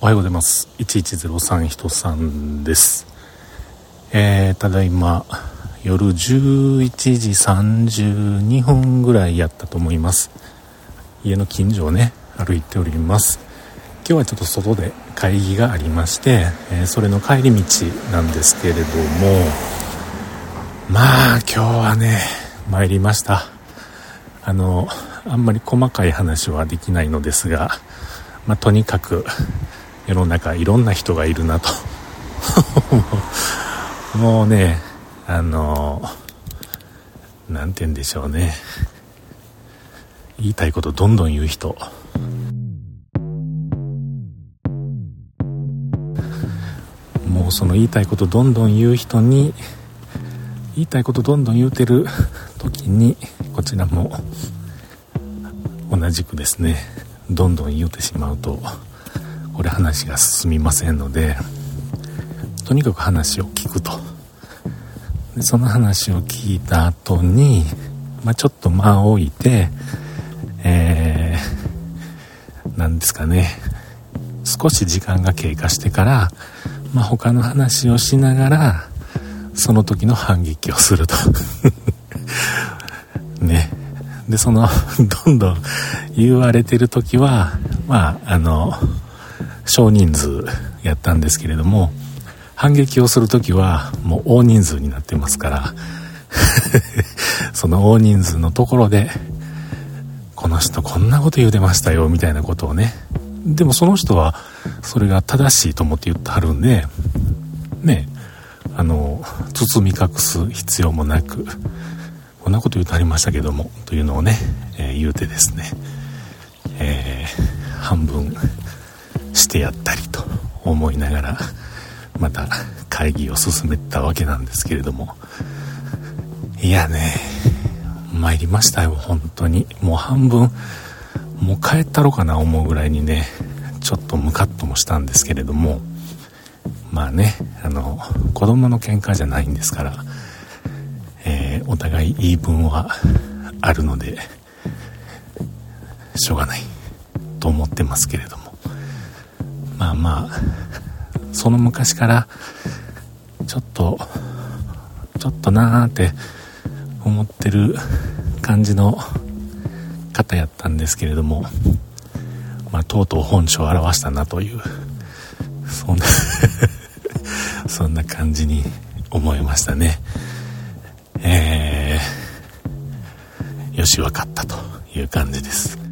おはようございます。1103人さんです。えー、ただいま、夜11時32分ぐらいやったと思います。家の近所をね、歩いております。今日はちょっと外で会議がありまして、えー、それの帰り道なんですけれども、まあ今日はね、参りました。あの、あんまり細かい話はできないのですが、まあ、とにかく世の中いろんな人がいるなと。もうねあの何て言うんでしょうね。言いたいことどんどん言う人。もうその言いたいことどんどん言う人に言いたいことどんどん言うてる時にこちらも同じくですね。どんどん言うてしまうとこれ話が進みませんのでとにかく話を聞くと。でその話を聞いた後に、まあ、ちょっと間を置いてえー、なんですかね。少し時間が経過してから、まあ、他の話をしながらその時の反撃をすると。ね。でその どんどん言われてる時はまああの少人数やったんですけれども反撃をする時はもう大人数になってますから その大人数のところでこの人こんなこと言うてましたよみたいなことをね。でもその人はそれが正しいと思って言ってはるんでねあの包み隠す必要もなくこんなこと言うてはりましたけどもというのをね、えー、言うてですね、えー、半分してやったりと思いながらまた会議を進めたわけなんですけれども。いやね参りましたよ本当に。もう半分もう帰ったろかな思うぐらいにねちょっとムカッともしたんですけれども。まあねあの子供の喧嘩じゃないんですから、お互い言い分はあるのでしょうがないと思ってますけれども。まあまあその昔からちょっとちょっとなーって思ってる感じの方やったんですけれどもまあとうとう本性を表したなというそんな そんな感じに思いましたね。よし分かったという感じです。